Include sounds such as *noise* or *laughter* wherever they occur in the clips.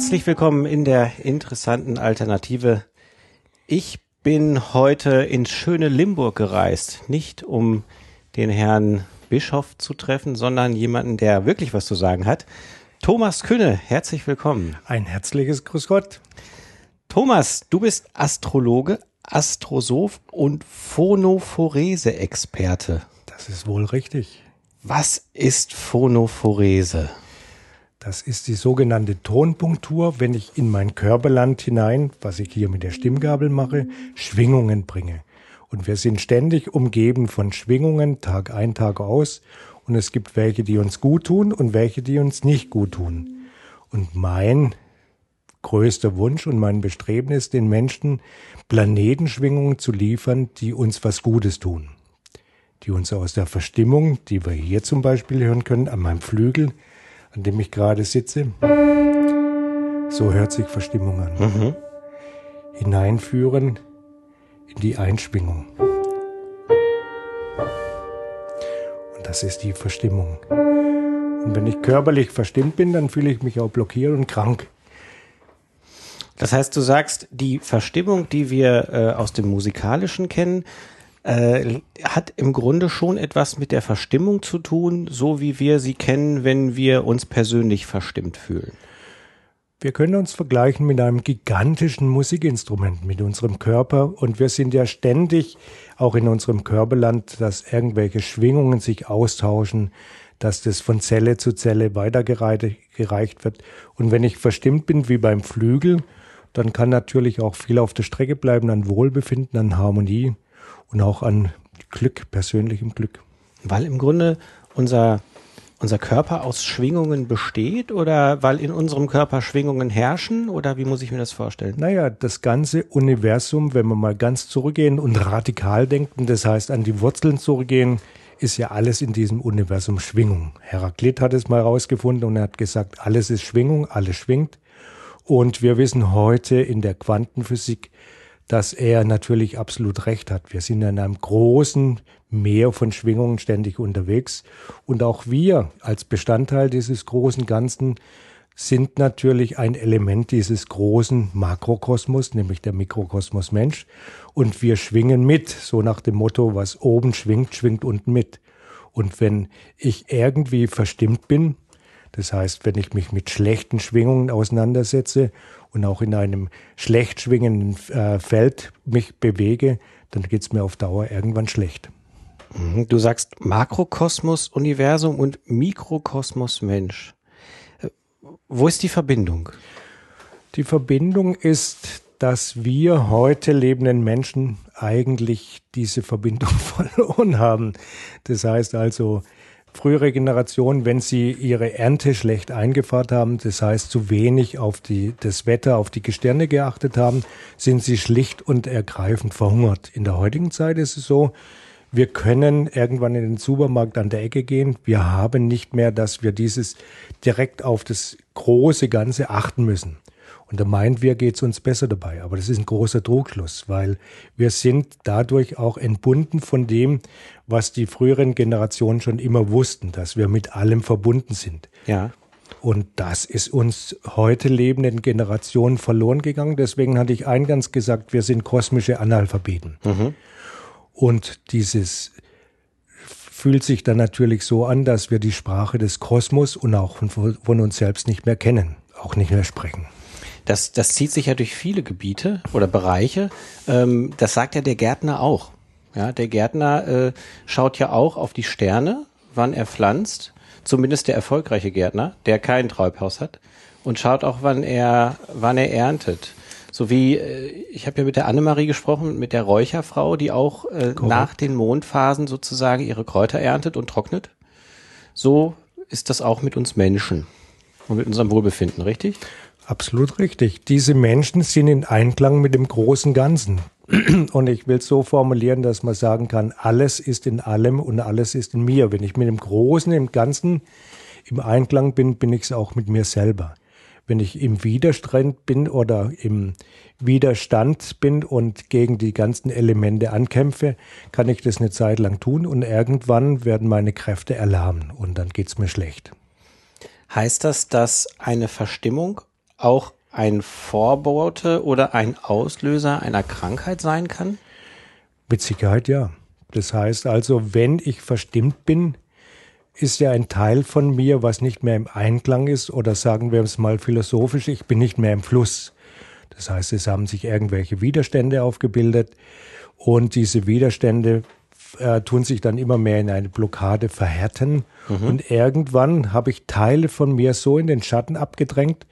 Herzlich willkommen in der interessanten Alternative. Ich bin heute ins schöne Limburg gereist, nicht um den Herrn Bischof zu treffen, sondern jemanden, der wirklich was zu sagen hat. Thomas Künne, herzlich willkommen. Ein herzliches Grüß Gott. Thomas, du bist Astrologe, Astrosoph und Phonophorese-Experte. Das ist wohl richtig. Was ist Phonophorese? Das ist die sogenannte Tonpunktur, wenn ich in mein Körperland hinein, was ich hier mit der Stimmgabel mache, Schwingungen bringe. Und wir sind ständig umgeben von Schwingungen, Tag ein, Tag aus. Und es gibt welche, die uns gut tun und welche, die uns nicht gut tun. Und mein größter Wunsch und mein Bestreben ist, den Menschen Planetenschwingungen zu liefern, die uns was Gutes tun. Die uns aus der Verstimmung, die wir hier zum Beispiel hören können, an meinem Flügel, an dem ich gerade sitze, so hört sich Verstimmung an, mhm. hineinführen in die Einschwingung. Und das ist die Verstimmung. Und wenn ich körperlich verstimmt bin, dann fühle ich mich auch blockiert und krank. Das heißt, du sagst, die Verstimmung, die wir äh, aus dem Musikalischen kennen, äh, hat im Grunde schon etwas mit der Verstimmung zu tun, so wie wir sie kennen, wenn wir uns persönlich verstimmt fühlen. Wir können uns vergleichen mit einem gigantischen Musikinstrument, mit unserem Körper. Und wir sind ja ständig auch in unserem Körperland, dass irgendwelche Schwingungen sich austauschen, dass das von Zelle zu Zelle weitergereicht wird. Und wenn ich verstimmt bin, wie beim Flügel, dann kann natürlich auch viel auf der Strecke bleiben an Wohlbefinden, an Harmonie und auch an Glück, persönlichem Glück. Weil im Grunde unser, unser Körper aus Schwingungen besteht oder weil in unserem Körper Schwingungen herrschen oder wie muss ich mir das vorstellen? Naja, das ganze Universum, wenn wir mal ganz zurückgehen und radikal denken, das heißt an die Wurzeln zurückgehen, ist ja alles in diesem Universum Schwingung. Heraklit hat es mal rausgefunden und er hat gesagt, alles ist Schwingung, alles schwingt. Und wir wissen heute in der Quantenphysik, dass er natürlich absolut recht hat. Wir sind in einem großen Meer von Schwingungen ständig unterwegs. Und auch wir als Bestandteil dieses großen Ganzen sind natürlich ein Element dieses großen Makrokosmos, nämlich der Mikrokosmos Mensch. Und wir schwingen mit, so nach dem Motto, was oben schwingt, schwingt unten mit. Und wenn ich irgendwie verstimmt bin, das heißt, wenn ich mich mit schlechten Schwingungen auseinandersetze und auch in einem schlecht schwingenden äh, Feld mich bewege, dann geht es mir auf Dauer irgendwann schlecht. Mhm. Du sagst Makrokosmos Universum und Mikrokosmos Mensch. Äh, wo ist die Verbindung? Die Verbindung ist, dass wir heute lebenden Menschen eigentlich diese Verbindung *laughs* verloren haben. Das heißt also, frühere Generationen, wenn sie ihre Ernte schlecht eingefahrt haben, das heißt zu wenig auf die, das Wetter, auf die Gestirne geachtet haben, sind sie schlicht und ergreifend verhungert. In der heutigen Zeit ist es so, wir können irgendwann in den Supermarkt an der Ecke gehen. Wir haben nicht mehr, dass wir dieses direkt auf das große Ganze achten müssen. Und da meint wir, geht es uns besser dabei. Aber das ist ein großer Trugschluss, weil wir sind dadurch auch entbunden von dem, was die früheren Generationen schon immer wussten, dass wir mit allem verbunden sind. Ja. Und das ist uns heute lebenden Generationen verloren gegangen. Deswegen hatte ich eingangs gesagt, wir sind kosmische Analphabeten. Mhm. Und dieses fühlt sich dann natürlich so an, dass wir die Sprache des Kosmos und auch von, von uns selbst nicht mehr kennen, auch nicht mehr sprechen. Das, das zieht sich ja durch viele Gebiete oder Bereiche. Ähm, das sagt ja der Gärtner auch. Ja, der Gärtner äh, schaut ja auch auf die Sterne, wann er pflanzt. Zumindest der erfolgreiche Gärtner, der kein Treibhaus hat. Und schaut auch, wann er, wann er erntet. So wie, äh, ich habe ja mit der Annemarie gesprochen, mit der Räucherfrau, die auch äh, nach den Mondphasen sozusagen ihre Kräuter erntet und trocknet. So ist das auch mit uns Menschen und mit unserem Wohlbefinden, richtig? Absolut richtig. Diese Menschen sind in Einklang mit dem großen Ganzen. *clears throat* Und ich will es so formulieren, dass man sagen kann, alles ist in allem und alles ist in mir. Wenn ich mit dem Großen, im Ganzen im Einklang bin, bin ich es auch mit mir selber. Wenn ich im Widerstand bin oder im Widerstand bin und gegen die ganzen Elemente ankämpfe, kann ich das eine Zeit lang tun und irgendwann werden meine Kräfte erlahmen und dann geht es mir schlecht. Heißt das, dass eine Verstimmung auch ein Vorbote oder ein Auslöser einer Krankheit sein kann? Mit Sicherheit ja. Das heißt also, wenn ich verstimmt bin, ist ja ein Teil von mir, was nicht mehr im Einklang ist, oder sagen wir es mal philosophisch, ich bin nicht mehr im Fluss. Das heißt, es haben sich irgendwelche Widerstände aufgebildet und diese Widerstände äh, tun sich dann immer mehr in eine Blockade verhärten. Mhm. Und irgendwann habe ich Teile von mir so in den Schatten abgedrängt,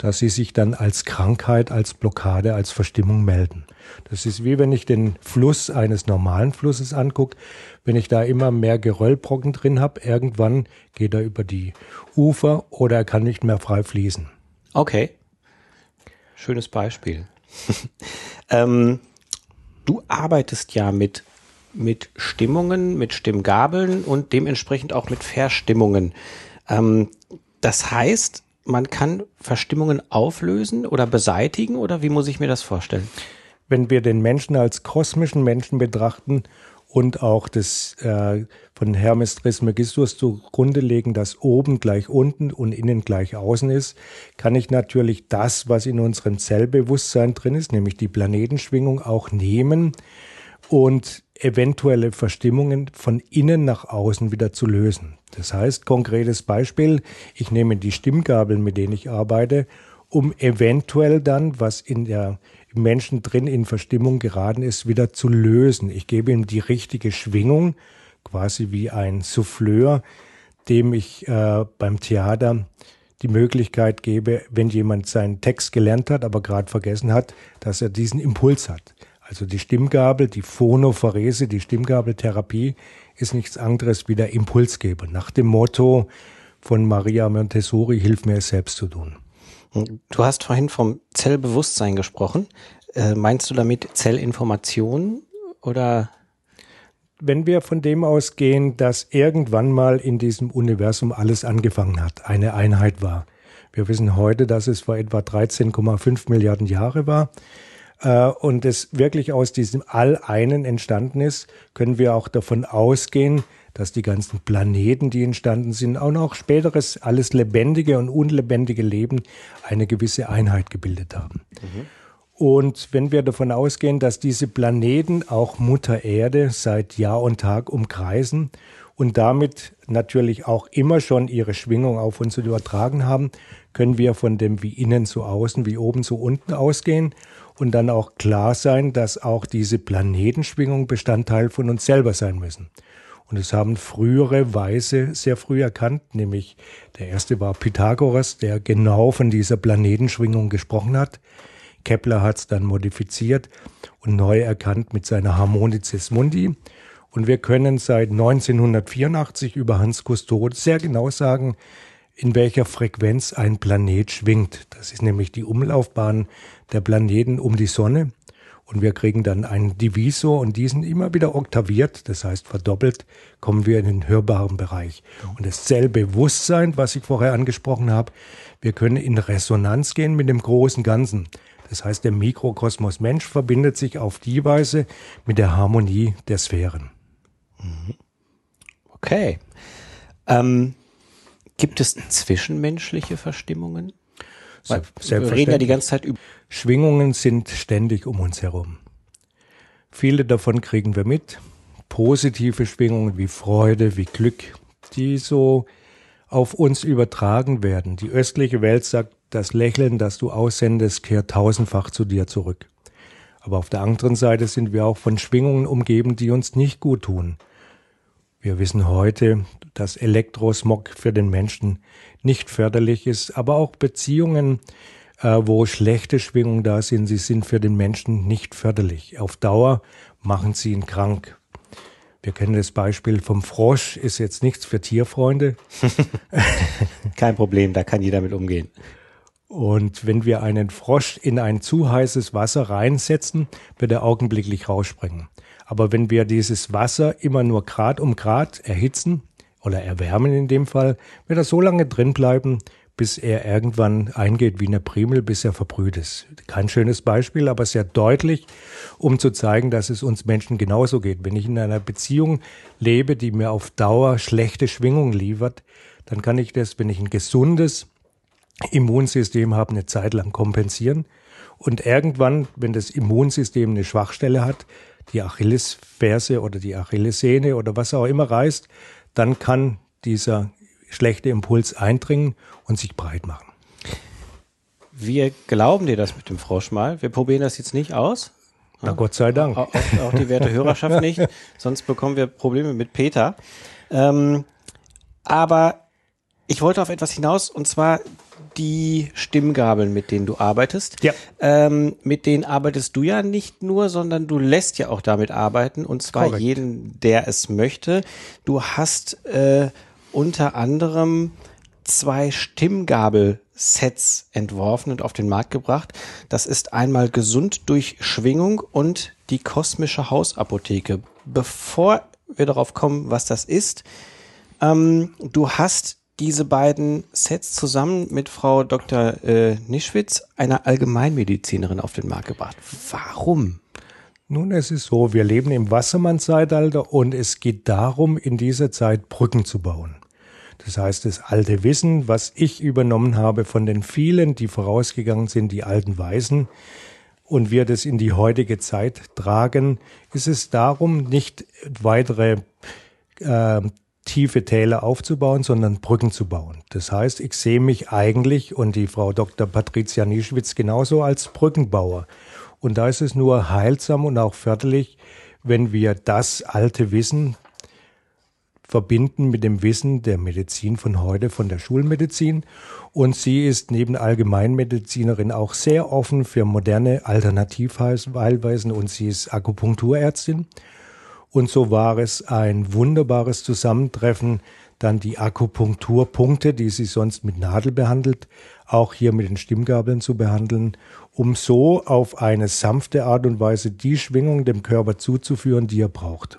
dass sie sich dann als Krankheit, als Blockade, als Verstimmung melden. Das ist wie wenn ich den Fluss eines normalen Flusses angucke. Wenn ich da immer mehr Geröllbrocken drin habe, irgendwann geht er über die Ufer oder er kann nicht mehr frei fließen. Okay. Schönes Beispiel. *laughs* ähm, du arbeitest ja mit, mit Stimmungen, mit Stimmgabeln und dementsprechend auch mit Verstimmungen. Ähm, das heißt, man kann Verstimmungen auflösen oder beseitigen oder wie muss ich mir das vorstellen? Wenn wir den Menschen als kosmischen Menschen betrachten und auch das äh, von Hermes Trismegistus zugrunde legen, dass oben gleich unten und innen gleich außen ist, kann ich natürlich das, was in unserem Zellbewusstsein drin ist, nämlich die Planetenschwingung, auch nehmen und eventuelle Verstimmungen von innen nach außen wieder zu lösen. Das heißt, konkretes Beispiel, ich nehme die Stimmgabeln, mit denen ich arbeite, um eventuell dann, was in der Menschen drin in Verstimmung geraten ist, wieder zu lösen. Ich gebe ihm die richtige Schwingung, quasi wie ein Souffleur, dem ich äh, beim Theater die Möglichkeit gebe, wenn jemand seinen Text gelernt hat, aber gerade vergessen hat, dass er diesen Impuls hat. Also die Stimmgabel, die Phonophorese, die Stimmgabeltherapie ist nichts anderes wie der Impulsgeber. Nach dem Motto von Maria Montessori, hilf mir es selbst zu tun. Du hast vorhin vom Zellbewusstsein gesprochen. Äh, meinst du damit Zellinformation oder? Wenn wir von dem ausgehen, dass irgendwann mal in diesem Universum alles angefangen hat, eine Einheit war. Wir wissen heute, dass es vor etwa 13,5 Milliarden Jahre war äh, und es wirklich aus diesem All-Einen entstanden ist, können wir auch davon ausgehen, dass die ganzen Planeten, die entstanden sind, auch noch späteres alles lebendige und unlebendige Leben eine gewisse Einheit gebildet haben. Mhm. Und wenn wir davon ausgehen, dass diese Planeten auch Mutter Erde seit Jahr und Tag umkreisen und damit natürlich auch immer schon ihre Schwingung auf uns übertragen haben, können wir von dem wie innen zu außen, wie oben zu unten ausgehen und dann auch klar sein, dass auch diese Planetenschwingungen Bestandteil von uns selber sein müssen. Und es haben frühere Weise sehr früh erkannt, nämlich der erste war Pythagoras, der genau von dieser Planetenschwingung gesprochen hat. Kepler hat es dann modifiziert und neu erkannt mit seiner Harmonices Mundi. Und wir können seit 1984 über Hans Cousteau sehr genau sagen, in welcher Frequenz ein Planet schwingt. Das ist nämlich die Umlaufbahn der Planeten um die Sonne. Und wir kriegen dann einen Divisor und diesen immer wieder oktaviert, das heißt verdoppelt, kommen wir in den hörbaren Bereich. Und das Zellbewusstsein, was ich vorher angesprochen habe, wir können in Resonanz gehen mit dem großen Ganzen. Das heißt, der Mikrokosmos Mensch verbindet sich auf die Weise mit der Harmonie der Sphären. Okay. Ähm, gibt es zwischenmenschliche Verstimmungen? Weil wir reden ja die ganze Zeit über. Schwingungen sind ständig um uns herum. Viele davon kriegen wir mit. Positive Schwingungen wie Freude, wie Glück, die so auf uns übertragen werden. Die östliche Welt sagt, das Lächeln, das du aussendest, kehrt tausendfach zu dir zurück. Aber auf der anderen Seite sind wir auch von Schwingungen umgeben, die uns nicht gut tun. Wir wissen heute, dass Elektrosmog für den Menschen nicht förderlich ist, aber auch Beziehungen, äh, wo schlechte Schwingungen da sind, sie sind für den Menschen nicht förderlich. Auf Dauer machen sie ihn krank. Wir kennen das Beispiel vom Frosch, ist jetzt nichts für Tierfreunde. *laughs* Kein Problem, da kann jeder mit umgehen. Und wenn wir einen Frosch in ein zu heißes Wasser reinsetzen, wird er augenblicklich rausspringen. Aber wenn wir dieses Wasser immer nur Grad um Grad erhitzen, oder erwärmen in dem Fall, wird er so lange drin bleiben, bis er irgendwann eingeht wie eine Primel, bis er verbrüht ist. Kein schönes Beispiel, aber sehr deutlich, um zu zeigen, dass es uns Menschen genauso geht. Wenn ich in einer Beziehung lebe, die mir auf Dauer schlechte Schwingung liefert, dann kann ich das, wenn ich ein gesundes, Immunsystem haben, eine Zeit lang kompensieren. Und irgendwann, wenn das Immunsystem eine Schwachstelle hat, die Achillesferse oder die Achillessehne oder was auch immer reißt, dann kann dieser schlechte Impuls eindringen und sich breit machen. Wir glauben dir das mit dem Frosch mal. Wir probieren das jetzt nicht aus. Na Gott sei Dank. Auch, auch die werte Hörerschaft *laughs* nicht. Sonst bekommen wir Probleme mit Peter. Ähm, aber ich wollte auf etwas hinaus und zwar die Stimmgabeln, mit denen du arbeitest. Ja. Ähm, mit denen arbeitest du ja nicht nur, sondern du lässt ja auch damit arbeiten und zwar Korrekt. jeden, der es möchte. Du hast äh, unter anderem zwei Stimmgabelsets entworfen und auf den Markt gebracht. Das ist einmal gesund durch Schwingung und die kosmische Hausapotheke. Bevor wir darauf kommen, was das ist, ähm, du hast diese beiden Sets zusammen mit Frau Dr. Äh, Nischwitz, einer Allgemeinmedizinerin, auf den Markt gebracht. Warum? Nun, es ist so, wir leben im Wassermann-Zeitalter und es geht darum, in dieser Zeit Brücken zu bauen. Das heißt, das alte Wissen, was ich übernommen habe von den vielen, die vorausgegangen sind, die alten Weisen, und wir das in die heutige Zeit tragen, ist es darum, nicht weitere äh, tiefe Täler aufzubauen, sondern Brücken zu bauen. Das heißt, ich sehe mich eigentlich und die Frau Dr. Patricia Nischwitz genauso als Brückenbauer. Und da ist es nur heilsam und auch förderlich, wenn wir das alte Wissen verbinden mit dem Wissen der Medizin von heute, von der Schulmedizin. Und sie ist neben Allgemeinmedizinerin auch sehr offen für moderne Alternativheilweisen und sie ist Akupunkturärztin. Und so war es ein wunderbares Zusammentreffen, dann die Akupunkturpunkte, die sie sonst mit Nadel behandelt, auch hier mit den Stimmgabeln zu behandeln, um so auf eine sanfte Art und Weise die Schwingung dem Körper zuzuführen, die er braucht.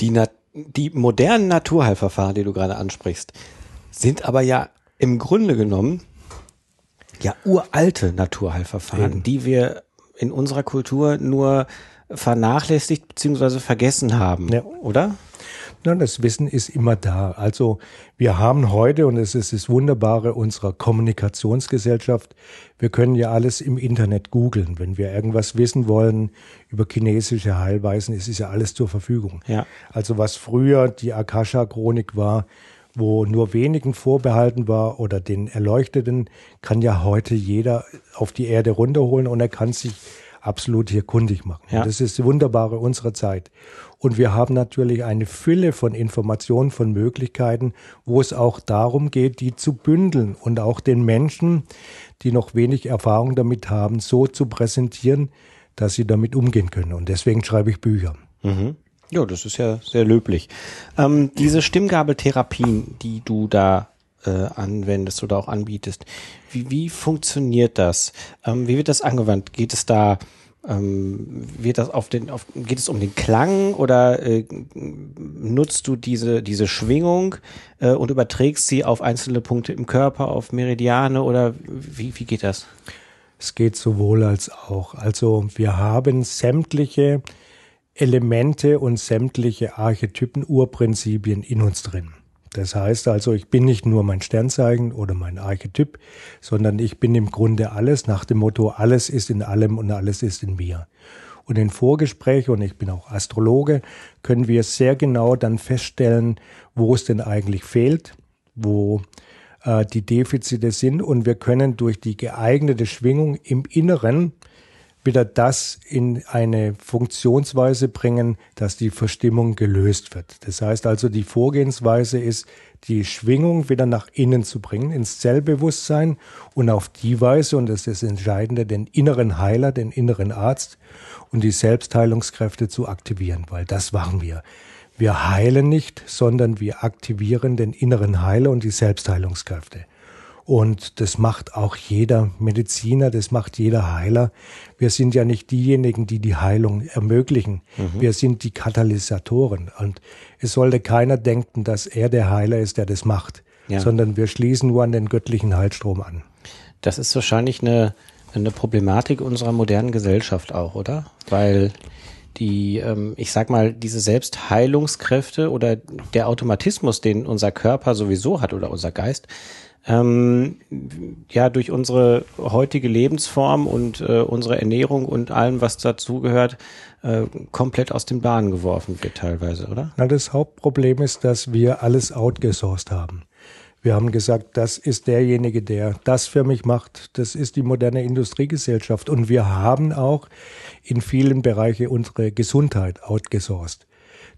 Die, Na die modernen Naturheilverfahren, die du gerade ansprichst, sind aber ja im Grunde genommen ja uralte Naturheilverfahren, Eben. die wir in unserer Kultur nur vernachlässigt bzw. vergessen haben, Ja. oder? Na, das Wissen ist immer da. Also wir haben heute, und es ist das Wunderbare unserer Kommunikationsgesellschaft, wir können ja alles im Internet googeln. Wenn wir irgendwas wissen wollen über chinesische Heilweisen, es ist ja alles zur Verfügung. Ja. Also was früher die Akasha-Chronik war, wo nur wenigen vorbehalten war oder den Erleuchteten, kann ja heute jeder auf die Erde runterholen und er kann sich absolut hier kundig machen. Ja. Das ist das Wunderbare unserer Zeit. Und wir haben natürlich eine Fülle von Informationen, von Möglichkeiten, wo es auch darum geht, die zu bündeln und auch den Menschen, die noch wenig Erfahrung damit haben, so zu präsentieren, dass sie damit umgehen können. Und deswegen schreibe ich Bücher. Mhm. Ja, das ist ja sehr löblich. Ähm, diese Stimmgabeltherapien, die du da äh, anwendest oder auch anbietest, wie, wie funktioniert das? Ähm, wie wird das angewandt? Geht es da, ähm, wird das auf den, auf, geht es um den Klang oder äh, nutzt du diese, diese Schwingung äh, und überträgst sie auf einzelne Punkte im Körper, auf Meridiane oder wie, wie geht das? Es geht sowohl als auch. Also wir haben sämtliche Elemente und sämtliche Archetypen, Urprinzipien in uns drin. Das heißt also, ich bin nicht nur mein Sternzeichen oder mein Archetyp, sondern ich bin im Grunde alles nach dem Motto, alles ist in allem und alles ist in mir. Und in Vorgespräch, und ich bin auch Astrologe, können wir sehr genau dann feststellen, wo es denn eigentlich fehlt, wo äh, die Defizite sind. Und wir können durch die geeignete Schwingung im Inneren wieder das in eine Funktionsweise bringen, dass die Verstimmung gelöst wird. Das heißt also, die Vorgehensweise ist, die Schwingung wieder nach innen zu bringen, ins Zellbewusstsein und auf die Weise, und das ist das Entscheidende, den inneren Heiler, den inneren Arzt und die Selbstheilungskräfte zu aktivieren, weil das machen wir. Wir heilen nicht, sondern wir aktivieren den inneren Heiler und die Selbstheilungskräfte. Und das macht auch jeder Mediziner, das macht jeder Heiler. Wir sind ja nicht diejenigen, die die Heilung ermöglichen. Wir sind die Katalysatoren. Und es sollte keiner denken, dass er der Heiler ist, der das macht, Ja. sondern wir schließen nur an den göttlichen Heilstrom an. Das ist wahrscheinlich eine, eine Problematik unserer modernen Gesellschaft auch, oder? Weil die, ähm, ich sag mal, diese Selbstheilungskräfte oder der Automatismus, den unser Körper sowieso hat oder unser Geist, ähm, ja durch unsere heutige Lebensform und äh, unsere Ernährung und allem, was dazugehört, äh, komplett aus den Bahnen geworfen wird teilweise, oder? Na, das Hauptproblem ist, dass wir alles outgesourced haben. Wir haben gesagt, das ist derjenige, der das für mich macht. Das ist die moderne Industriegesellschaft. Und wir haben auch in vielen Bereichen unsere Gesundheit outgesourced.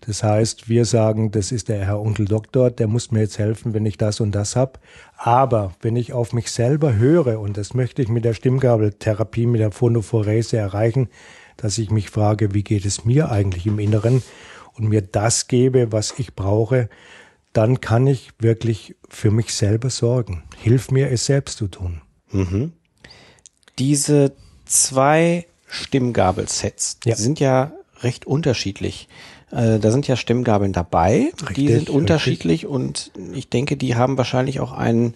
Das heißt, wir sagen, das ist der Herr Onkel Doktor, der muss mir jetzt helfen, wenn ich das und das hab. Aber wenn ich auf mich selber höre, und das möchte ich mit der Stimmgabeltherapie, mit der Phonophorese erreichen, dass ich mich frage, wie geht es mir eigentlich im Inneren und mir das gebe, was ich brauche, dann kann ich wirklich für mich selber sorgen. Hilf mir, es selbst zu tun. Mhm. Diese zwei Stimmgabelsets ja. sind ja recht unterschiedlich. Äh, da sind ja Stimmgabeln dabei, richtig, die sind unterschiedlich richtig. und ich denke, die haben wahrscheinlich auch einen,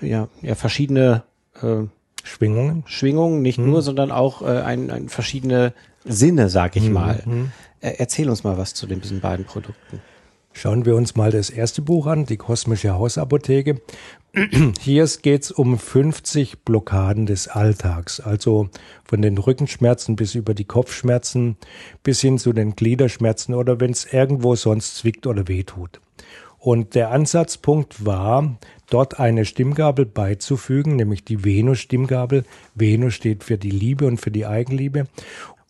ja, ja verschiedene äh, Schwingungen. Schwingungen, nicht hm. nur, sondern auch äh, ein, ein verschiedene Sinne, sag ich hm. mal. Hm. erzähl uns mal was zu den, diesen beiden Produkten. Schauen wir uns mal das erste Buch an, die kosmische Hausapotheke. *clears throat* Hier geht es um 50 Blockaden des Alltags, also von den Rückenschmerzen bis über die Kopfschmerzen bis hin zu den Gliederschmerzen oder wenn es irgendwo sonst zwickt oder wehtut. Und der Ansatzpunkt war, dort eine Stimmgabel beizufügen, nämlich die Venus-Stimmgabel. Venus steht für die Liebe und für die Eigenliebe.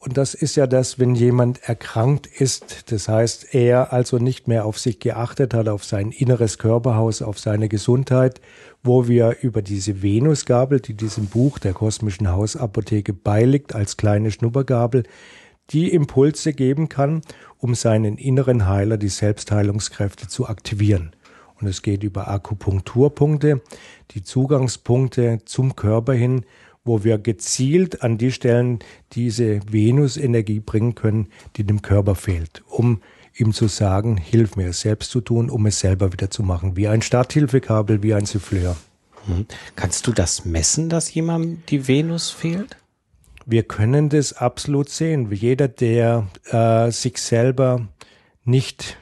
Und das ist ja das, wenn jemand erkrankt ist, das heißt, er also nicht mehr auf sich geachtet hat, auf sein inneres Körperhaus, auf seine Gesundheit, wo wir über diese Venusgabel, die diesem Buch der kosmischen Hausapotheke beiliegt, als kleine Schnuppergabel, die Impulse geben kann, um seinen inneren Heiler, die Selbstheilungskräfte zu aktivieren. Und es geht über Akupunkturpunkte, die Zugangspunkte zum Körper hin, wo wir gezielt an die Stellen diese Venus-Energie bringen können, die dem Körper fehlt, um ihm zu sagen, hilf mir es selbst zu tun, um es selber wieder zu machen, wie ein Starthilfekabel, wie ein Souffleur. Mhm. Kannst du das messen, dass jemandem die Venus fehlt? Wir können das absolut sehen. Jeder, der äh, sich selber nicht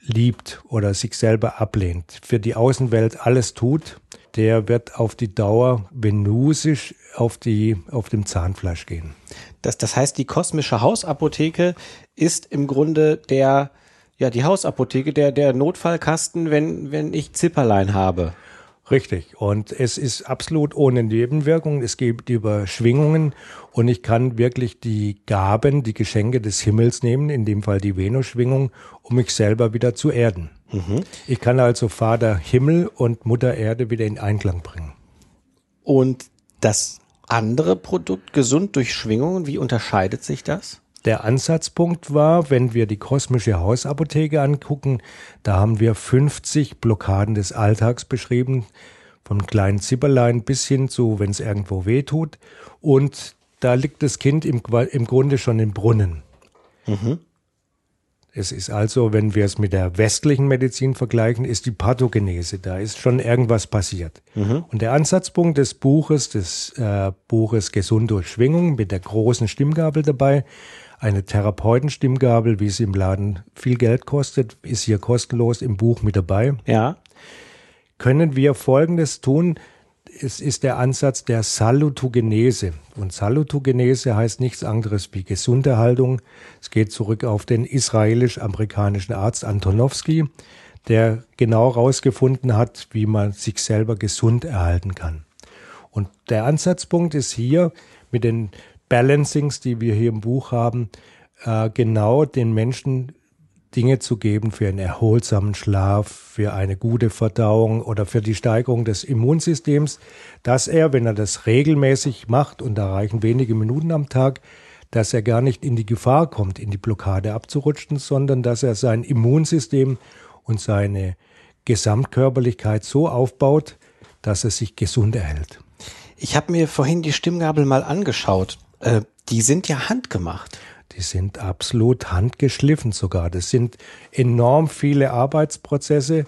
liebt oder sich selber ablehnt, für die Außenwelt alles tut, der wird auf die Dauer venusisch auf, die, auf dem Zahnfleisch gehen. Das, das heißt, die kosmische Hausapotheke ist im Grunde der, ja, die Hausapotheke, der, der Notfallkasten, wenn, wenn ich Zipperlein habe. Richtig. Und es ist absolut ohne Nebenwirkungen. Es gibt Überschwingungen und ich kann wirklich die Gaben, die Geschenke des Himmels nehmen, in dem Fall die Venusschwingung, um mich selber wieder zu erden. Mhm. Ich kann also Vater Himmel und Mutter Erde wieder in Einklang bringen. Und das andere Produkt, gesund durch Schwingungen, wie unterscheidet sich das? Der Ansatzpunkt war, wenn wir die kosmische Hausapotheke angucken, da haben wir 50 Blockaden des Alltags beschrieben, vom kleinen Zipperlein bis hin zu, wenn es irgendwo weh tut. Und da liegt das Kind im, im Grunde schon im Brunnen. Mhm. Es ist also, wenn wir es mit der westlichen Medizin vergleichen, ist die Pathogenese. Da ist schon irgendwas passiert. Mhm. Und der Ansatzpunkt des Buches, des äh, Buches Gesund durch Schwingung mit der großen Stimmgabel dabei, eine Therapeutenstimmgabel, wie sie im Laden viel Geld kostet, ist hier kostenlos im Buch mit dabei. Ja. Können wir Folgendes tun? Es ist der Ansatz der Salutogenese. Und Salutogenese heißt nichts anderes wie Gesunderhaltung. Es geht zurück auf den israelisch-amerikanischen Arzt Antonowski, der genau herausgefunden hat, wie man sich selber gesund erhalten kann. Und der Ansatzpunkt ist hier mit den Balancings, die wir hier im Buch haben, äh, genau den Menschen Dinge zu geben für einen erholsamen Schlaf, für eine gute Verdauung oder für die Steigerung des Immunsystems, dass er, wenn er das regelmäßig macht und da reichen wenige Minuten am Tag, dass er gar nicht in die Gefahr kommt, in die Blockade abzurutschen, sondern dass er sein Immunsystem und seine Gesamtkörperlichkeit so aufbaut, dass er sich gesund erhält. Ich habe mir vorhin die Stimmgabel mal angeschaut. Äh, die sind ja handgemacht. Die sind absolut handgeschliffen sogar. Das sind enorm viele Arbeitsprozesse,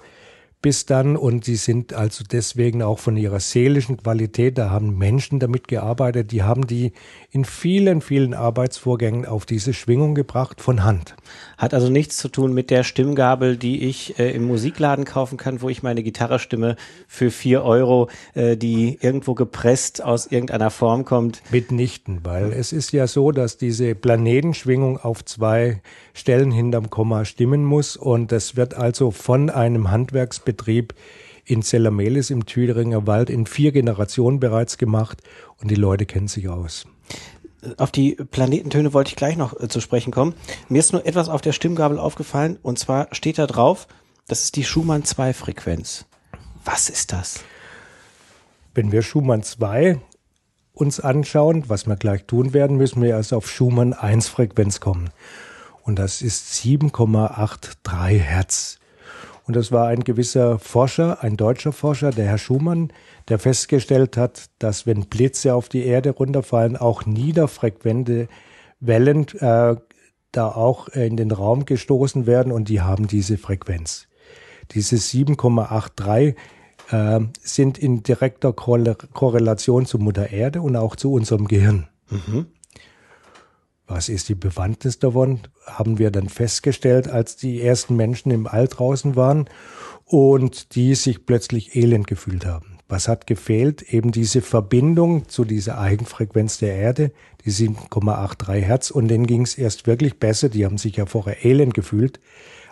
bis dann und die sind also deswegen auch von ihrer seelischen Qualität, da haben Menschen damit gearbeitet, die haben die in vielen, vielen Arbeitsvorgängen auf diese Schwingung gebracht von Hand. Hat also nichts zu tun mit der Stimmgabel, die ich äh, im Musikladen kaufen kann, wo ich meine Gitarrestimme für vier Euro, äh, die irgendwo gepresst aus irgendeiner Form kommt. Mitnichten, weil es ist ja so, dass diese Planetenschwingung auf zwei Stellen hinterm Komma stimmen muss und das wird also von einem Handwerksbetrieb Betrieb in Zellamelis im Thüringer Wald in vier Generationen bereits gemacht und die Leute kennen sich aus. Auf die Planetentöne wollte ich gleich noch äh, zu sprechen kommen. Mir ist nur etwas auf der Stimmgabel aufgefallen und zwar steht da drauf, das ist die Schumann 2 Frequenz. Was ist das? Wenn wir Schumann 2 uns anschauen, was wir gleich tun werden, müssen wir erst auf Schumann 1 Frequenz kommen. Und das ist 7,83 Hertz. Und das war ein gewisser Forscher, ein deutscher Forscher, der Herr Schumann, der festgestellt hat, dass wenn Blitze auf die Erde runterfallen, auch niederfrequente Wellen äh, da auch in den Raum gestoßen werden und die haben diese Frequenz. Diese 7,83 äh, sind in direkter Korrelation zu Mutter Erde und auch zu unserem Gehirn. Mhm. Was ist die Bewandtnis davon? Haben wir dann festgestellt, als die ersten Menschen im All draußen waren und die sich plötzlich elend gefühlt haben. Was hat gefehlt? Eben diese Verbindung zu dieser Eigenfrequenz der Erde, die 7,83 Hertz. Und denen ging es erst wirklich besser. Die haben sich ja vorher elend gefühlt,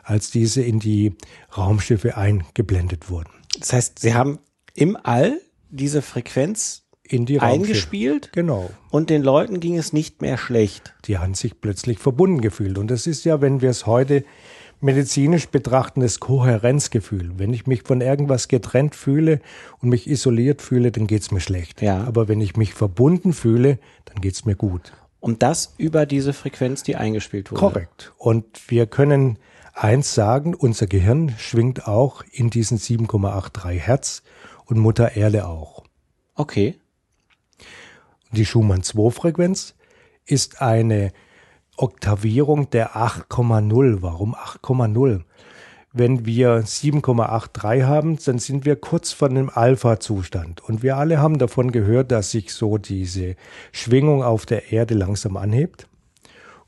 als diese in die Raumschiffe eingeblendet wurden. Das heißt, sie haben im All diese Frequenz in die eingespielt. Genau. Und den Leuten ging es nicht mehr schlecht. Die haben sich plötzlich verbunden gefühlt. Und das ist ja, wenn wir es heute medizinisch betrachten, das Kohärenzgefühl. Wenn ich mich von irgendwas getrennt fühle und mich isoliert fühle, dann geht es mir schlecht. Ja. Aber wenn ich mich verbunden fühle, dann geht es mir gut. Und das über diese Frequenz, die eingespielt wurde. Korrekt. Und wir können eins sagen, unser Gehirn schwingt auch in diesen 7,83 Hertz und Mutter Erde auch. Okay. Die Schumann-2-Frequenz ist eine Oktavierung der 8,0. Warum 8,0? Wenn wir 7,83 haben, dann sind wir kurz vor dem Alpha-Zustand. Und wir alle haben davon gehört, dass sich so diese Schwingung auf der Erde langsam anhebt.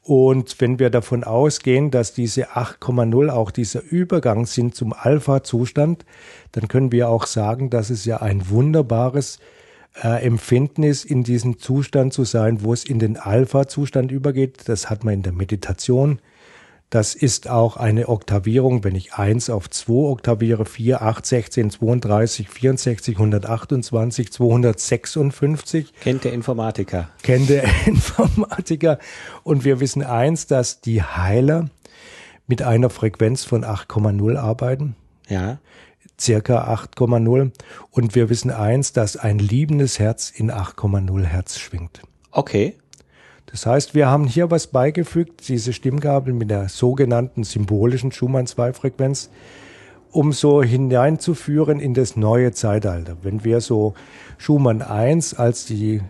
Und wenn wir davon ausgehen, dass diese 8,0 auch dieser Übergang sind zum Alpha-Zustand, dann können wir auch sagen, dass es ja ein wunderbares äh, Empfindnis, in diesem Zustand zu sein, wo es in den Alpha-Zustand übergeht. Das hat man in der Meditation. Das ist auch eine Oktavierung, wenn ich 1 auf 2 oktaviere, 4, 8, 16, 32, 64, 128, 256. Kennt der Informatiker. Kennt der *laughs* Informatiker. Und wir wissen eins, dass die Heiler mit einer Frequenz von 8,0 arbeiten. Ja circa 8,0. Und wir wissen eins, dass ein liebendes Herz in 8,0 Hertz schwingt. Okay. Das heißt, wir haben hier was beigefügt, diese Stimmgabel mit der sogenannten symbolischen Schumann-2-Frequenz, um so hineinzuführen in das neue Zeitalter. Wenn wir so Schumann 1 als die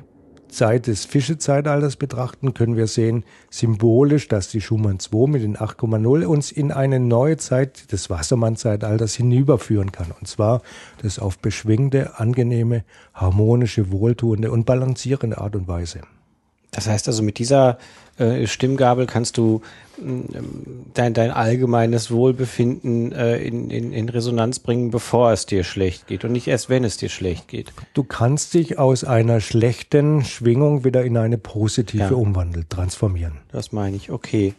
Zeit des Fischezeitalters betrachten, können wir sehen, symbolisch, dass die Schumann 2 mit den 8,0 uns in eine neue Zeit des Wassermann-Zeitalters hinüberführen kann. Und zwar das auf beschwingte, angenehme, harmonische, wohltuende und balancierende Art und Weise. Das heißt also, mit dieser äh, Stimmgabel kannst du dein, dein allgemeines Wohlbefinden äh, in, in, in Resonanz bringen, bevor es dir schlecht geht und nicht erst, wenn es dir schlecht geht. Du kannst dich aus einer schlechten Schwingung wieder in eine positive ja. umwandeln, transformieren. Das meine ich, okay.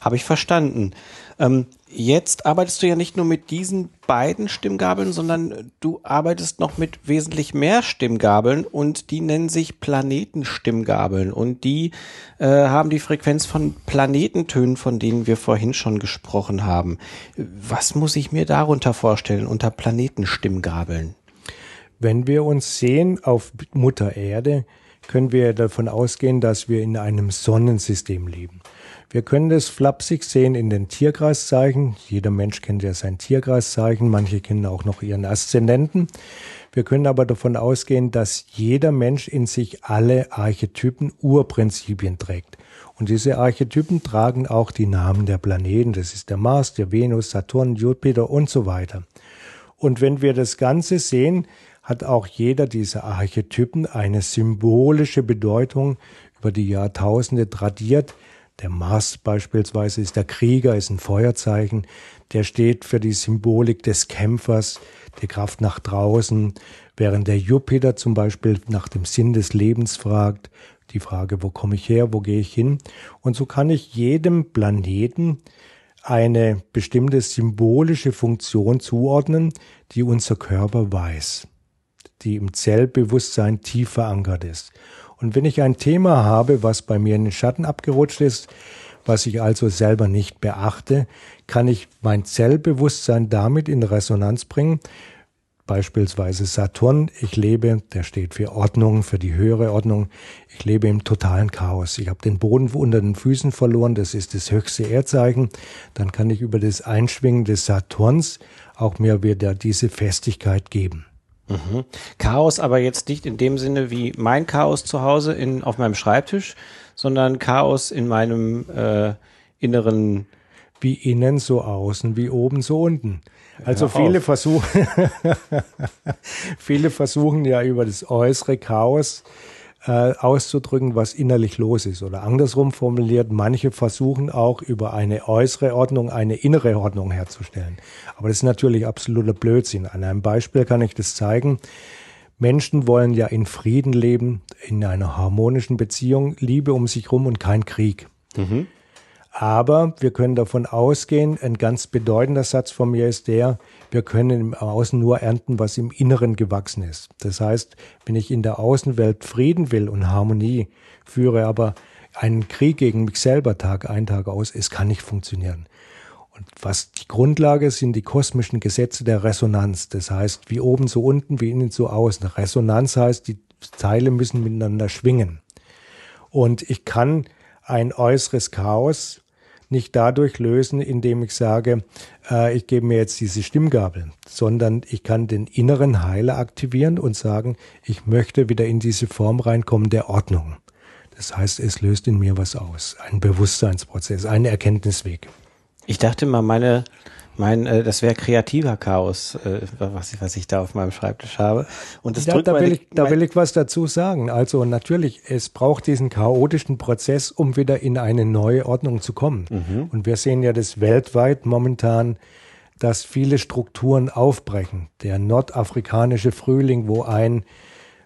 Habe ich verstanden. Ähm, jetzt arbeitest du ja nicht nur mit diesen beiden Stimmgabeln, sondern du arbeitest noch mit wesentlich mehr Stimmgabeln und die nennen sich Planetenstimmgabeln und die äh, haben die Frequenz von Planetentönen, von denen wir vorhin schon gesprochen haben. Was muss ich mir darunter vorstellen unter Planetenstimmgabeln? Wenn wir uns sehen auf Mutter Erde, können wir davon ausgehen, dass wir in einem Sonnensystem leben. Wir können das flapsig sehen in den Tierkreiszeichen. Jeder Mensch kennt ja sein Tierkreiszeichen. Manche kennen auch noch ihren Aszendenten. Wir können aber davon ausgehen, dass jeder Mensch in sich alle Archetypen, Urprinzipien trägt. Und diese Archetypen tragen auch die Namen der Planeten. Das ist der Mars, der Venus, Saturn, Jupiter und so weiter. Und wenn wir das Ganze sehen, hat auch jeder dieser Archetypen eine symbolische Bedeutung über die Jahrtausende tradiert. Der Mars beispielsweise ist der Krieger, ist ein Feuerzeichen, der steht für die Symbolik des Kämpfers, die Kraft nach draußen, während der Jupiter zum Beispiel nach dem Sinn des Lebens fragt, die Frage, wo komme ich her, wo gehe ich hin? Und so kann ich jedem Planeten eine bestimmte symbolische Funktion zuordnen, die unser Körper weiß, die im Zellbewusstsein tief verankert ist. Und wenn ich ein Thema habe, was bei mir in den Schatten abgerutscht ist, was ich also selber nicht beachte, kann ich mein Zellbewusstsein damit in Resonanz bringen, beispielsweise Saturn. Ich lebe, der steht für Ordnung, für die höhere Ordnung. Ich lebe im totalen Chaos. Ich habe den Boden unter den Füßen verloren. Das ist das höchste Erdzeichen. Dann kann ich über das Einschwingen des Saturns auch mir wieder diese Festigkeit geben. Mhm. Chaos aber jetzt nicht in dem Sinne wie mein Chaos zu Hause in, auf meinem Schreibtisch, sondern Chaos in meinem äh, inneren wie innen so außen, wie oben so unten. Also viele versuchen, *laughs* viele versuchen ja über das äußere Chaos äh, auszudrücken, was innerlich los ist. Oder andersrum formuliert, manche versuchen auch über eine äußere Ordnung eine innere Ordnung herzustellen. Aber das ist natürlich absoluter Blödsinn. An einem Beispiel kann ich das zeigen. Menschen wollen ja in Frieden leben, in einer harmonischen Beziehung, Liebe um sich rum und kein Krieg. Mhm. Aber wir können davon ausgehen, ein ganz bedeutender Satz von mir ist der, wir können im Außen nur ernten, was im Inneren gewachsen ist. Das heißt, wenn ich in der Außenwelt Frieden will und Harmonie führe, aber einen Krieg gegen mich selber Tag ein, Tag aus, es kann nicht funktionieren. Und was die Grundlage sind die kosmischen Gesetze der Resonanz. Das heißt, wie oben so unten, wie innen so außen. Resonanz heißt, die Teile müssen miteinander schwingen. Und ich kann ein äußeres Chaos nicht dadurch lösen, indem ich sage, äh, ich gebe mir jetzt diese Stimmgabel, sondern ich kann den inneren Heiler aktivieren und sagen, ich möchte wieder in diese Form reinkommen der Ordnung. Das heißt, es löst in mir was aus, ein Bewusstseinsprozess, ein Erkenntnisweg. Ich dachte mal, meine mein, äh, das wäre kreativer Chaos, äh, was, ich, was ich da auf meinem Schreibtisch habe. Und das ja, drückt da will, ich, da will ich was dazu sagen. Also natürlich, es braucht diesen chaotischen Prozess, um wieder in eine neue Ordnung zu kommen. Mhm. Und wir sehen ja das weltweit momentan, dass viele Strukturen aufbrechen. Der nordafrikanische Frühling, wo ein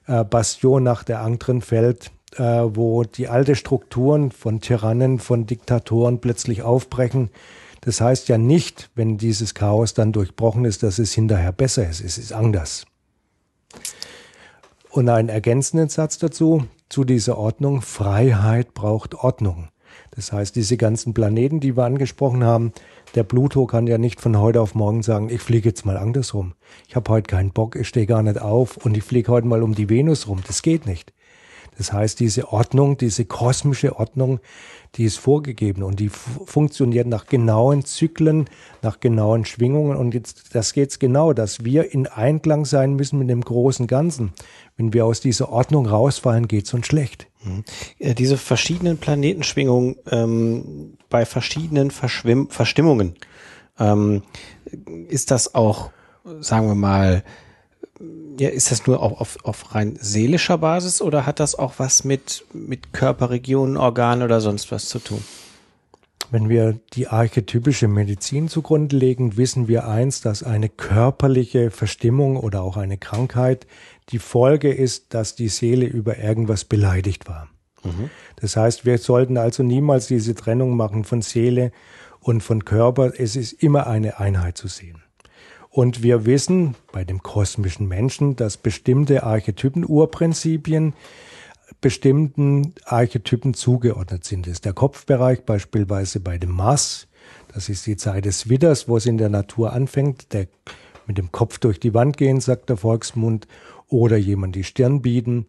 äh, Bastion nach der anderen fällt, äh, wo die alte Strukturen von Tyrannen, von Diktatoren plötzlich aufbrechen das heißt ja nicht, wenn dieses Chaos dann durchbrochen ist, dass es hinterher besser ist. Es ist anders. Und einen ergänzenden Satz dazu, zu dieser Ordnung. Freiheit braucht Ordnung. Das heißt, diese ganzen Planeten, die wir angesprochen haben, der Pluto kann ja nicht von heute auf morgen sagen, ich fliege jetzt mal andersrum. Ich habe heute keinen Bock, ich stehe gar nicht auf und ich fliege heute mal um die Venus rum. Das geht nicht. Das heißt, diese Ordnung, diese kosmische Ordnung, die ist vorgegeben und die funktioniert nach genauen Zyklen, nach genauen Schwingungen. Und jetzt, das geht's genau, dass wir in Einklang sein müssen mit dem großen Ganzen. Wenn wir aus dieser Ordnung rausfallen, geht's uns schlecht. Mhm. Äh, diese verschiedenen Planetenschwingungen ähm, bei verschiedenen Verschwimm Verstimmungen, ähm, ist das auch, sagen wir mal, ja, ist das nur auf, auf, auf rein seelischer Basis oder hat das auch was mit, mit Körperregionen, Organen oder sonst was zu tun? Wenn wir die archetypische Medizin zugrunde legen, wissen wir eins, dass eine körperliche Verstimmung oder auch eine Krankheit die Folge ist, dass die Seele über irgendwas beleidigt war. Mhm. Das heißt, wir sollten also niemals diese Trennung machen von Seele und von Körper. Es ist immer eine Einheit zu sehen. Und wir wissen bei dem kosmischen Menschen, dass bestimmte Archetypen-Urprinzipien bestimmten Archetypen zugeordnet sind. Das ist der Kopfbereich beispielsweise bei dem Mars. Das ist die Zeit des Widders, wo es in der Natur anfängt, der mit dem Kopf durch die Wand gehen, sagt der Volksmund, oder jemand die Stirn bieten.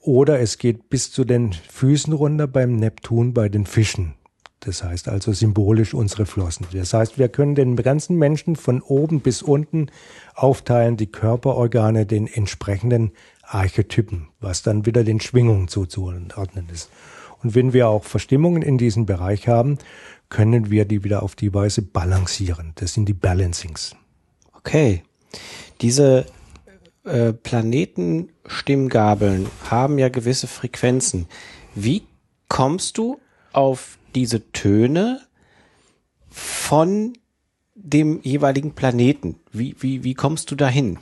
Oder es geht bis zu den Füßen runter beim Neptun bei den Fischen. Das heißt also symbolisch unsere Flossen. Das heißt, wir können den ganzen Menschen von oben bis unten aufteilen, die Körperorgane den entsprechenden Archetypen, was dann wieder den Schwingungen zuzuordnen ist. Und wenn wir auch Verstimmungen in diesem Bereich haben, können wir die wieder auf die Weise balancieren. Das sind die Balancings. Okay. Diese äh, Planetenstimmgabeln haben ja gewisse Frequenzen. Wie kommst du auf diese Töne von dem jeweiligen Planeten? Wie, wie, wie kommst du dahin?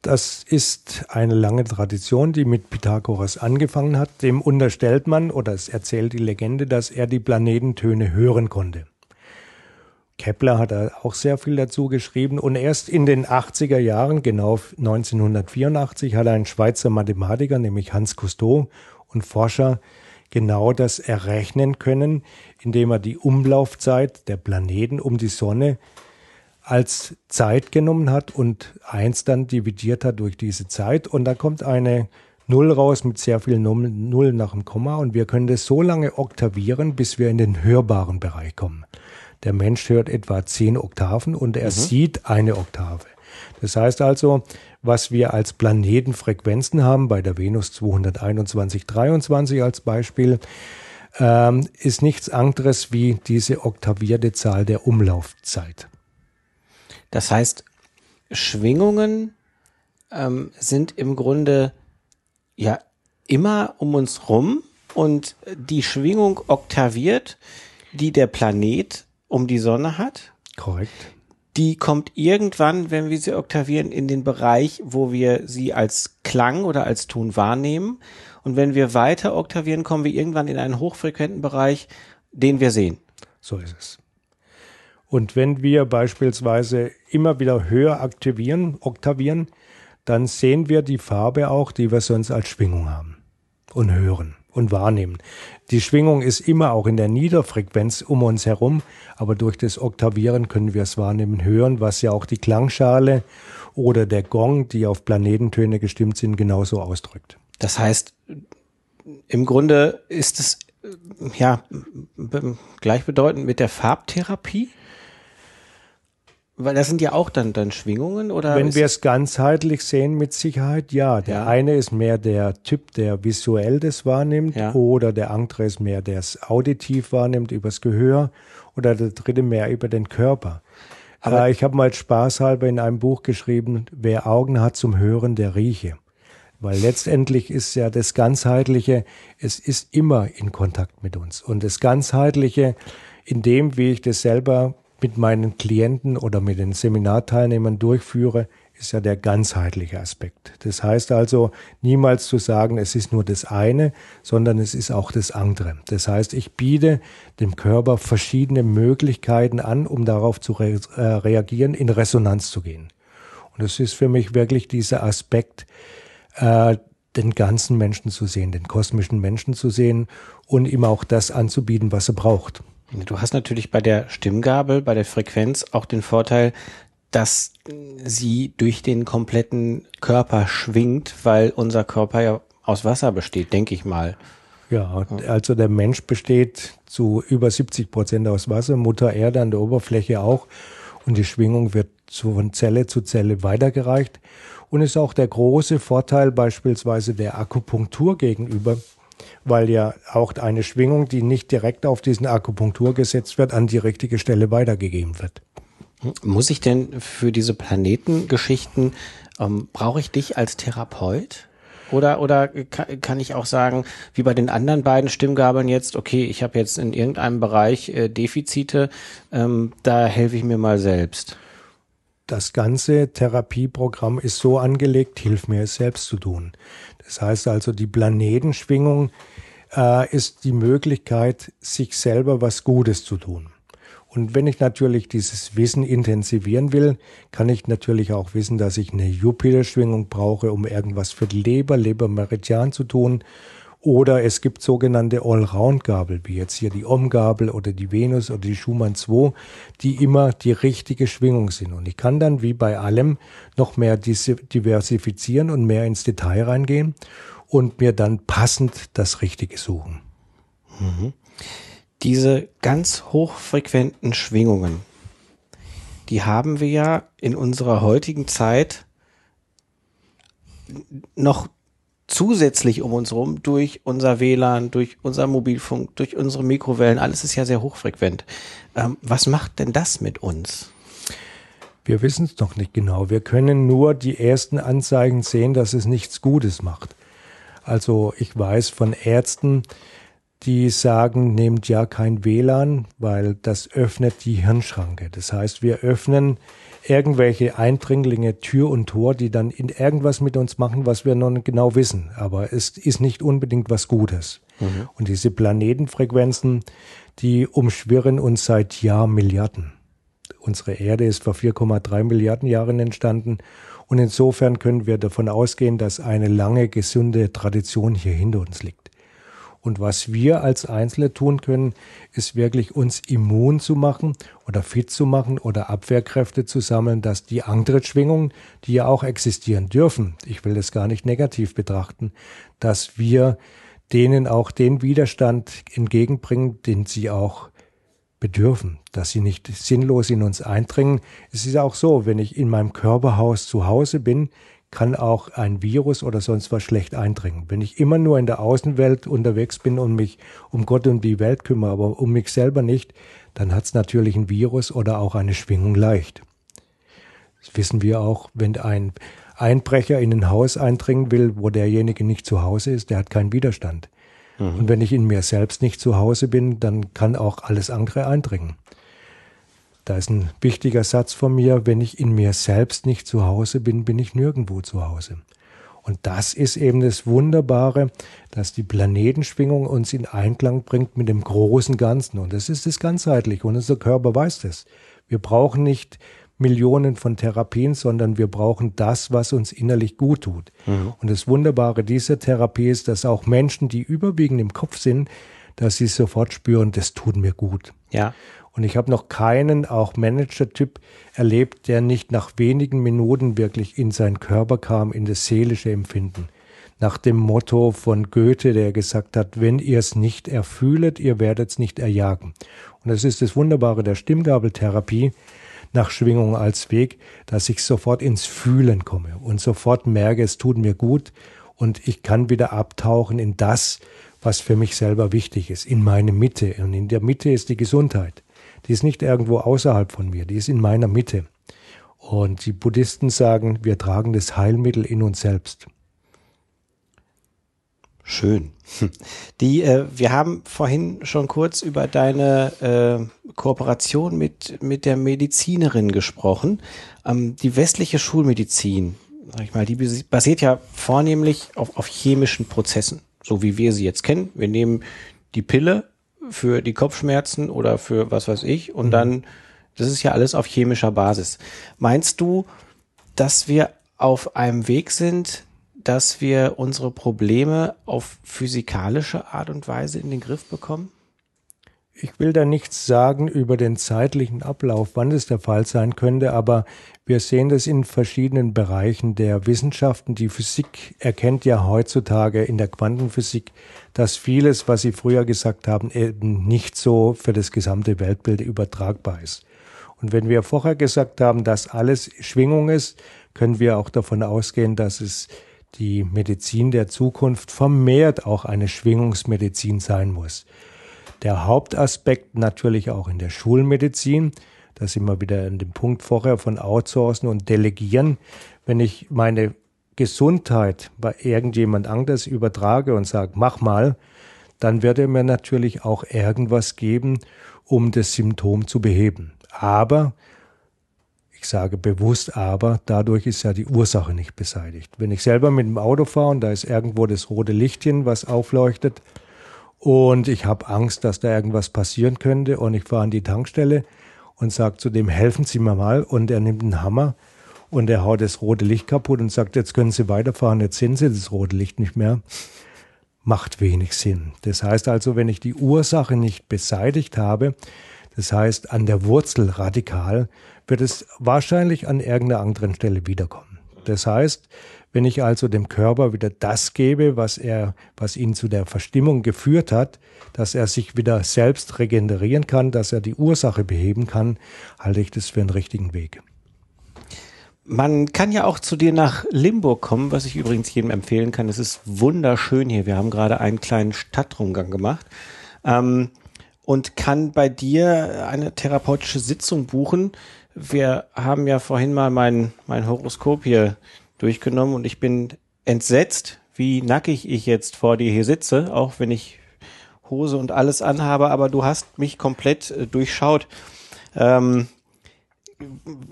Das ist eine lange Tradition, die mit Pythagoras angefangen hat. Dem unterstellt man, oder es erzählt die Legende, dass er die Planetentöne hören konnte. Kepler hat auch sehr viel dazu geschrieben und erst in den 80er Jahren, genau 1984, hat ein Schweizer Mathematiker, nämlich Hans Cousteau und Forscher, genau das errechnen können, indem er die Umlaufzeit der Planeten um die Sonne als Zeit genommen hat und eins dann dividiert hat durch diese Zeit und da kommt eine Null raus mit sehr vielen Nullen nach dem Komma und wir können das so lange oktavieren, bis wir in den hörbaren Bereich kommen. Der Mensch hört etwa zehn Oktaven und er mhm. sieht eine Oktave. Das heißt also, was wir als Planetenfrequenzen haben, bei der Venus 221, 23 als Beispiel, ähm, ist nichts anderes wie diese oktavierte Zahl der Umlaufzeit. Das heißt, Schwingungen ähm, sind im Grunde ja immer um uns rum und die Schwingung oktaviert, die der Planet um die Sonne hat. Korrekt. Die kommt irgendwann, wenn wir sie oktavieren, in den Bereich, wo wir sie als Klang oder als Ton wahrnehmen. Und wenn wir weiter oktavieren, kommen wir irgendwann in einen hochfrequenten Bereich, den wir sehen. So ist es. Und wenn wir beispielsweise immer wieder höher aktivieren, oktavieren, dann sehen wir die Farbe auch, die wir sonst als Schwingung haben und hören und wahrnehmen. Die Schwingung ist immer auch in der Niederfrequenz um uns herum, aber durch das Oktavieren können wir es wahrnehmen, hören, was ja auch die Klangschale oder der Gong, die auf Planetentöne gestimmt sind, genauso ausdrückt. Das heißt, im Grunde ist es ja gleichbedeutend mit der Farbtherapie? Weil das sind ja auch dann, dann Schwingungen oder? Wenn wir es ganzheitlich sehen, mit Sicherheit ja. Der ja. eine ist mehr der Typ, der visuell das wahrnimmt ja. oder der andere ist mehr, der es auditiv wahrnimmt übers Gehör oder der dritte mehr über den Körper. Aber äh, ich habe mal spaßhalber in einem Buch geschrieben, wer Augen hat zum Hören, der rieche. Weil letztendlich ist ja das Ganzheitliche, es ist immer in Kontakt mit uns. Und das Ganzheitliche, in dem, wie ich das selber mit meinen Klienten oder mit den Seminarteilnehmern durchführe, ist ja der ganzheitliche Aspekt. Das heißt also, niemals zu sagen, es ist nur das eine, sondern es ist auch das andere. Das heißt, ich biete dem Körper verschiedene Möglichkeiten an, um darauf zu re äh, reagieren, in Resonanz zu gehen. Und es ist für mich wirklich dieser Aspekt, äh, den ganzen Menschen zu sehen, den kosmischen Menschen zu sehen und ihm auch das anzubieten, was er braucht. Du hast natürlich bei der Stimmgabel, bei der Frequenz auch den Vorteil, dass sie durch den kompletten Körper schwingt, weil unser Körper ja aus Wasser besteht, denke ich mal. Ja, also der Mensch besteht zu über 70 Prozent aus Wasser, Mutter Erde an der Oberfläche auch. Und die Schwingung wird von Zelle zu Zelle weitergereicht und ist auch der große Vorteil beispielsweise der Akupunktur gegenüber weil ja auch eine Schwingung, die nicht direkt auf diesen Akupunktur gesetzt wird, an die richtige Stelle weitergegeben wird. Muss ich denn für diese Planetengeschichten, ähm, brauche ich dich als Therapeut? Oder, oder kann, ich auch sagen, wie bei den anderen beiden Stimmgabeln jetzt, okay, ich habe jetzt in irgendeinem Bereich äh, Defizite, ähm, da helfe ich mir mal selbst. Das ganze Therapieprogramm ist so angelegt, hilf mir es selbst zu tun. Das heißt also, die Planetenschwingung äh, ist die Möglichkeit, sich selber was Gutes zu tun. Und wenn ich natürlich dieses Wissen intensivieren will, kann ich natürlich auch wissen, dass ich eine Jupiter-Schwingung brauche, um irgendwas für Leber, Lebermeridian zu tun. Oder es gibt sogenannte Allround-Gabel, wie jetzt hier die Om-Gabel oder die Venus oder die Schumann 2, die immer die richtige Schwingung sind. Und ich kann dann wie bei allem noch mehr diversifizieren und mehr ins Detail reingehen und mir dann passend das Richtige suchen. Mhm. Diese ganz hochfrequenten Schwingungen, die haben wir ja in unserer heutigen Zeit noch zusätzlich um uns herum durch unser WLAN, durch unser Mobilfunk, durch unsere Mikrowellen. Alles ist ja sehr hochfrequent. Ähm, was macht denn das mit uns? Wir wissen es noch nicht genau. Wir können nur die ersten Anzeigen sehen, dass es nichts Gutes macht. Also ich weiß von Ärzten, die sagen, nehmt ja kein WLAN, weil das öffnet die Hirnschranke. Das heißt, wir öffnen irgendwelche Eindringlinge Tür und Tor, die dann in irgendwas mit uns machen, was wir noch nicht genau wissen. Aber es ist nicht unbedingt was Gutes. Mhm. Und diese Planetenfrequenzen, die umschwirren uns seit Jahrmilliarden. Unsere Erde ist vor 4,3 Milliarden Jahren entstanden. Und insofern können wir davon ausgehen, dass eine lange, gesunde Tradition hier hinter uns liegt. Und was wir als Einzelne tun können, ist wirklich uns immun zu machen oder fit zu machen oder Abwehrkräfte zu sammeln, dass die anderen Schwingungen, die ja auch existieren dürfen, ich will das gar nicht negativ betrachten, dass wir denen auch den Widerstand entgegenbringen, den sie auch bedürfen, dass sie nicht sinnlos in uns eindringen. Es ist auch so, wenn ich in meinem Körperhaus zu Hause bin, kann auch ein Virus oder sonst was schlecht eindringen. Wenn ich immer nur in der Außenwelt unterwegs bin und mich um Gott und die Welt kümmere, aber um mich selber nicht, dann hat es natürlich ein Virus oder auch eine Schwingung leicht. Das wissen wir auch, wenn ein Einbrecher in ein Haus eindringen will, wo derjenige nicht zu Hause ist, der hat keinen Widerstand. Mhm. Und wenn ich in mir selbst nicht zu Hause bin, dann kann auch alles andere eindringen. Da ist ein wichtiger Satz von mir, wenn ich in mir selbst nicht zu Hause bin, bin ich nirgendwo zu Hause. Und das ist eben das Wunderbare, dass die Planetenschwingung uns in Einklang bringt mit dem großen Ganzen. Und das ist das ganzheitliche. Und unser Körper weiß das. Wir brauchen nicht Millionen von Therapien, sondern wir brauchen das, was uns innerlich gut tut. Mhm. Und das Wunderbare dieser Therapie ist, dass auch Menschen, die überwiegend im Kopf sind, dass sie sofort spüren, das tut mir gut. Ja. Und ich habe noch keinen, auch Manager-Typ, erlebt, der nicht nach wenigen Minuten wirklich in seinen Körper kam, in das seelische Empfinden. Nach dem Motto von Goethe, der gesagt hat, wenn ihr es nicht erfühlet, ihr werdet es nicht erjagen. Und das ist das Wunderbare der Stimmgabeltherapie nach Schwingung als Weg, dass ich sofort ins Fühlen komme und sofort merke, es tut mir gut und ich kann wieder abtauchen in das, was für mich selber wichtig ist, in meine Mitte. Und in der Mitte ist die Gesundheit. Die ist nicht irgendwo außerhalb von mir, die ist in meiner Mitte. Und die Buddhisten sagen, wir tragen das Heilmittel in uns selbst. Schön. Die, äh, wir haben vorhin schon kurz über deine äh, Kooperation mit, mit der Medizinerin gesprochen. Ähm, die westliche Schulmedizin, sag ich mal, die basiert ja vornehmlich auf, auf chemischen Prozessen, so wie wir sie jetzt kennen. Wir nehmen die Pille für die Kopfschmerzen oder für was weiß ich und mhm. dann, das ist ja alles auf chemischer Basis. Meinst du, dass wir auf einem Weg sind, dass wir unsere Probleme auf physikalische Art und Weise in den Griff bekommen? Ich will da nichts sagen über den zeitlichen Ablauf, wann es der Fall sein könnte, aber wir sehen das in verschiedenen Bereichen der Wissenschaften. Die Physik erkennt ja heutzutage in der Quantenphysik, dass vieles, was Sie früher gesagt haben, eben nicht so für das gesamte Weltbild übertragbar ist. Und wenn wir vorher gesagt haben, dass alles Schwingung ist, können wir auch davon ausgehen, dass es die Medizin der Zukunft vermehrt auch eine Schwingungsmedizin sein muss. Der Hauptaspekt natürlich auch in der Schulmedizin, da sind wir wieder an dem Punkt vorher von Outsourcen und Delegieren. Wenn ich meine Gesundheit bei irgendjemand anderes übertrage und sage, mach mal, dann wird er mir natürlich auch irgendwas geben, um das Symptom zu beheben. Aber, ich sage bewusst aber, dadurch ist ja die Ursache nicht beseitigt. Wenn ich selber mit dem Auto fahre und da ist irgendwo das rote Lichtchen, was aufleuchtet, und ich habe Angst, dass da irgendwas passieren könnte. Und ich fahre an die Tankstelle und sage zu dem, helfen Sie mir mal. Und er nimmt einen Hammer und er haut das rote Licht kaputt und sagt, jetzt können Sie weiterfahren, jetzt sehen Sie das rote Licht nicht mehr. Macht wenig Sinn. Das heißt also, wenn ich die Ursache nicht beseitigt habe, das heißt an der Wurzel radikal, wird es wahrscheinlich an irgendeiner anderen Stelle wiederkommen. Das heißt, wenn ich also dem Körper wieder das gebe, was er, was ihn zu der Verstimmung geführt hat, dass er sich wieder selbst regenerieren kann, dass er die Ursache beheben kann, halte ich das für einen richtigen Weg. Man kann ja auch zu dir nach Limburg kommen, was ich übrigens jedem empfehlen kann. Es ist wunderschön hier. Wir haben gerade einen kleinen Stadtrundgang gemacht. Ähm, und kann bei dir eine therapeutische Sitzung buchen wir haben ja vorhin mal mein, mein Horoskop hier durchgenommen und ich bin entsetzt, wie nackig ich jetzt vor dir hier sitze, auch wenn ich Hose und alles anhabe, aber du hast mich komplett äh, durchschaut. Ähm,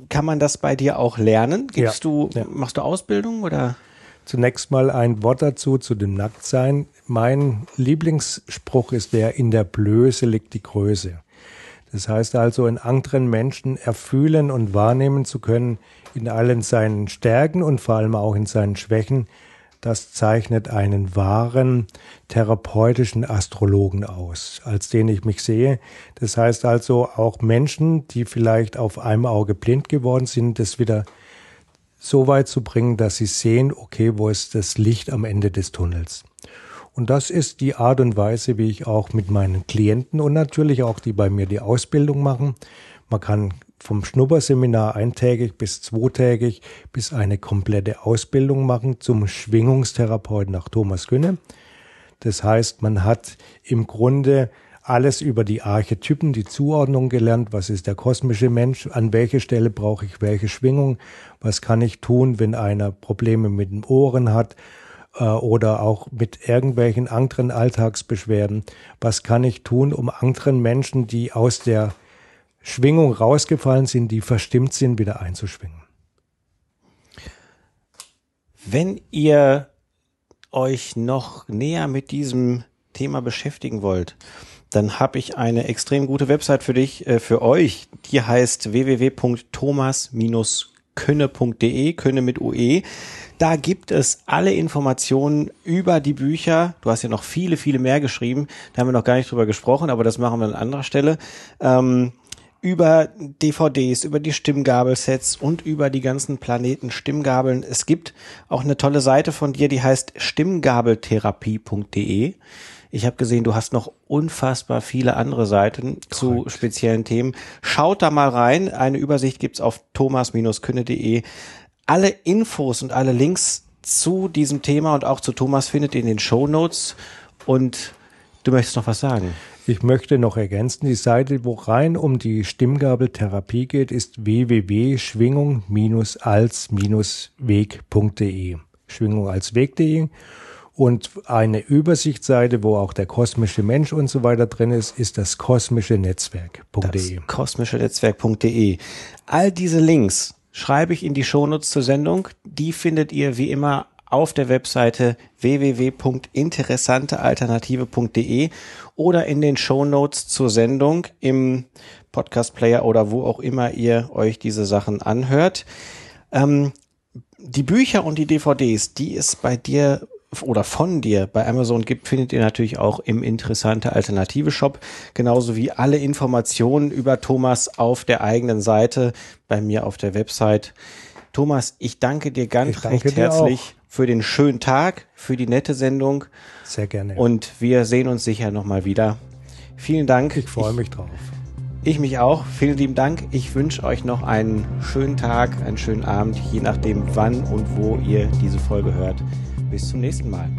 kann man das bei dir auch lernen? Gibst Ja, du, ja. machst du Ausbildung oder? Zunächst mal ein Wort dazu, zu dem Nacktsein. Mein Lieblingsspruch ist der, in der Blöße liegt die Größe. Das heißt also, in anderen Menschen erfühlen und wahrnehmen zu können, in allen seinen Stärken und vor allem auch in seinen Schwächen, das zeichnet einen wahren therapeutischen Astrologen aus, als den ich mich sehe. Das heißt also, auch Menschen, die vielleicht auf einem Auge blind geworden sind, das wieder so weit zu bringen, dass sie sehen, okay, wo ist das Licht am Ende des Tunnels. Und das ist die Art und Weise, wie ich auch mit meinen Klienten und natürlich auch die bei mir die Ausbildung machen. Man kann vom Schnupperseminar eintägig bis zweitägig bis eine komplette Ausbildung machen zum Schwingungstherapeuten nach Thomas Günne. Das heißt, man hat im Grunde alles über die Archetypen, die Zuordnung gelernt. Was ist der kosmische Mensch? An welche Stelle brauche ich welche Schwingung? Was kann ich tun, wenn einer Probleme mit den Ohren hat? äh, Oder auch mit irgendwelchen anderen Alltagsbeschwerden. Was kann ich tun, um anderen Menschen, die aus der Schwingung rausgefallen sind, die verstimmt sind, wieder einzuschwingen? Wenn ihr euch noch näher mit diesem Thema beschäftigen wollt, dann habe ich eine extrem gute Website für dich, äh, für euch. Die heißt www.thomas-könne.de, Könne mit UE. Da gibt es alle Informationen über die Bücher. Du hast ja noch viele, viele mehr geschrieben. Da haben wir noch gar nicht drüber gesprochen, aber das machen wir an anderer Stelle. Ähm, über DVDs, über die Stimmgabelsets und über die ganzen Planeten Stimmgabeln. Es gibt auch eine tolle Seite von dir, die heißt stimmgabeltherapie.de. Ich habe gesehen, du hast noch unfassbar viele andere Seiten zu speziellen Themen. Schaut da mal rein. Eine Übersicht gibt's auf thomas-künne.de. Alle Infos und alle Links zu diesem Thema und auch zu Thomas findet ihr in den Show Notes. Und du möchtest noch was sagen? Ich möchte noch ergänzen, die Seite, wo rein um die Stimmgabeltherapie geht, ist www.schwingung-als-weg.de. Schwingung als Weg.de. Und eine Übersichtsseite, wo auch der kosmische Mensch und so weiter drin ist, ist das kosmische Netzwerk.de. Kosmische Netzwerk.de. All diese Links schreibe ich in die Shownotes zur Sendung. Die findet ihr wie immer auf der Webseite www.interessantealternative.de oder in den Shownotes zur Sendung im Podcast Player oder wo auch immer ihr euch diese Sachen anhört. Ähm, die Bücher und die DVDs, die es bei dir oder von dir bei Amazon gibt, findet ihr natürlich auch im Interessante Alternative Shop, genauso wie alle Informationen über Thomas auf der eigenen Seite bei mir auf der Website. Thomas, ich danke dir ganz Ich recht herzlich. Für den schönen Tag, für die nette Sendung Sehr gerne. und wir sehen uns sicher nochmal wieder. Vielen Dank. ich freue mich drauf. Ich mich auch. Vielen lieben Dank. Ich wünsche euch noch einen schönen Tag, einen schönen Abend, je nachdem wann und wo ihr diese Folge hört. Bis zum nächsten Mal.